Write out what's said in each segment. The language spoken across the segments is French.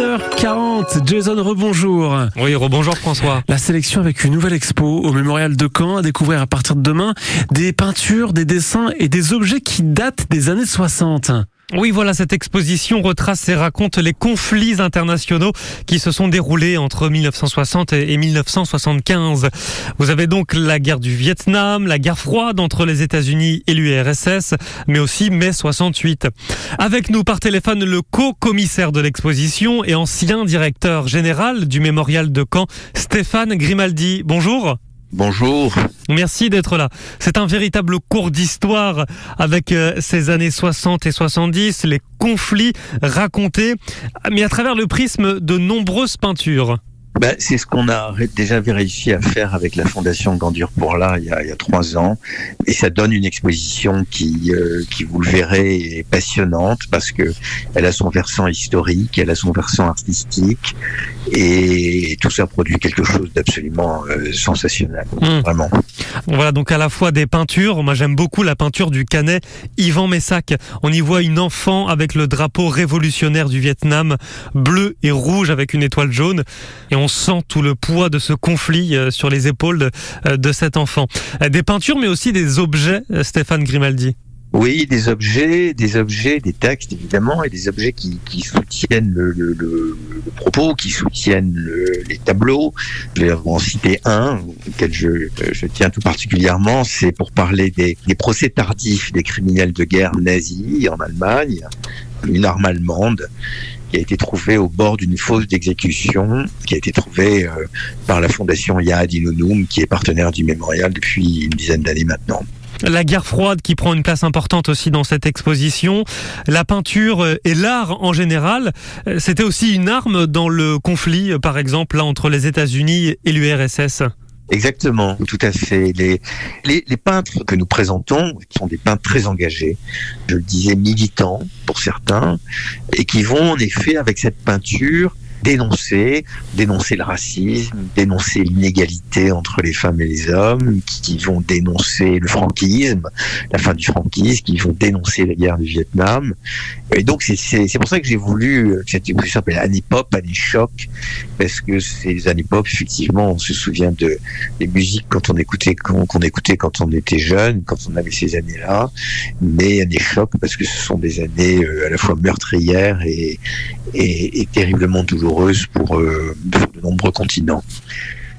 6h40, Jason rebonjour. Oui, rebonjour François. La sélection avec une nouvelle expo au mémorial de Caen à découvrir à partir de demain des peintures, des dessins et des objets qui datent des années 60. Oui, voilà, cette exposition retrace et raconte les conflits internationaux qui se sont déroulés entre 1960 et 1975. Vous avez donc la guerre du Vietnam, la guerre froide entre les États-Unis et l'URSS, mais aussi mai 68. Avec nous par téléphone le co-commissaire de l'exposition et ancien directeur général du mémorial de Caen, Stéphane Grimaldi. Bonjour. Bonjour. Merci d'être là. C'est un véritable cours d'histoire avec euh, ces années 60 et 70, les conflits racontés, mais à travers le prisme de nombreuses peintures. Ben, c'est ce qu'on a déjà réussi à faire avec la Fondation Gandur pour là il y, a, il y a trois ans. Et ça donne une exposition qui, euh, qui vous le verrez, est passionnante parce que elle a son versant historique, elle a son versant artistique et tout ça produit quelque chose d'absolument euh, sensationnel. Mm. Vraiment. Voilà donc à la fois des peintures. Moi j'aime beaucoup la peinture du Canet Yvan Messac. On y voit une enfant avec le drapeau révolutionnaire du Vietnam, bleu et rouge avec une étoile jaune. Et on sent tout le poids de ce conflit euh, sur les épaules de, euh, cet enfant. Euh, Des peintures mais aussi des objets, Stéphane Grimaldi. Oui, des objets, des objets, des textes évidemment, et des objets qui, soutiennent le, propos, qui soutiennent le- les tableaux. Je vais en citer un auquel je, tiens tout particulièrement, c'est pour parler des procès tardifs des criminels de guerre nazis en Allemagne, une arme allemande qui a été trouvée au bord d'une fosse d'exécution, qui a été trouvée euh, par la fondation Yad Inunum, qui est partenaire du mémorial depuis une dizaine d'années maintenant. La guerre froide qui prend une place importante aussi dans cette exposition. La peinture euh, et l'art en général, euh, c'était aussi une arme dans le conflit, par exemple, là, entre les États-Unis et l'URSS. Exactement, tout à fait. Les, peintres que nous présentons sont des peintres très engagés, je le disais militants pour certains, et qui vont en effet avec cette peinture dénoncer, dénoncer le racisme, dénoncer l'inégalité entre les femmes et les hommes, qui, vont dénoncer le franquisme, la fin du franquisme, qui vont dénoncer la guerre du Vietnam. Et donc c'est- pour ça que j'ai voulu cette exposition s'appelle Année Pop, Année Choc, parce que ces années pop, effectivement, on se souvient de des musiques quand on écoutait qu'on qu'on écoutait quand on était jeune, quand on avait ces années-là, mais années choc parce que ce sont des années euh, à la fois meurtrières et, et, et terriblement douloureuses pour, euh, pour de nombreux continents.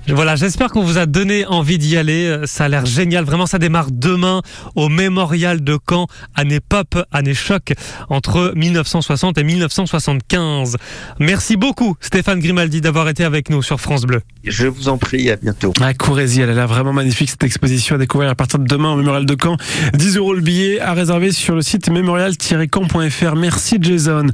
Voilà, j'espère qu'on vous a donné envie d'y aller. Euh, Ça a l'air génial. Vraiment, ça démarre demain au mémorial de Caen. Année pop, année choc entre 1960 et 1975. Merci beaucoup, Stéphane Grimaldi, d'avoir été avec nous sur France Bleu. Je vous en prie, à bientôt. Ah, courez-y, elle a l'air vraiment magnifique cette exposition à découvrir à partir de demain au mémorial de Caen. 10 euros le billet à réserver sur le site mémorial-caen.fr. Merci Jason.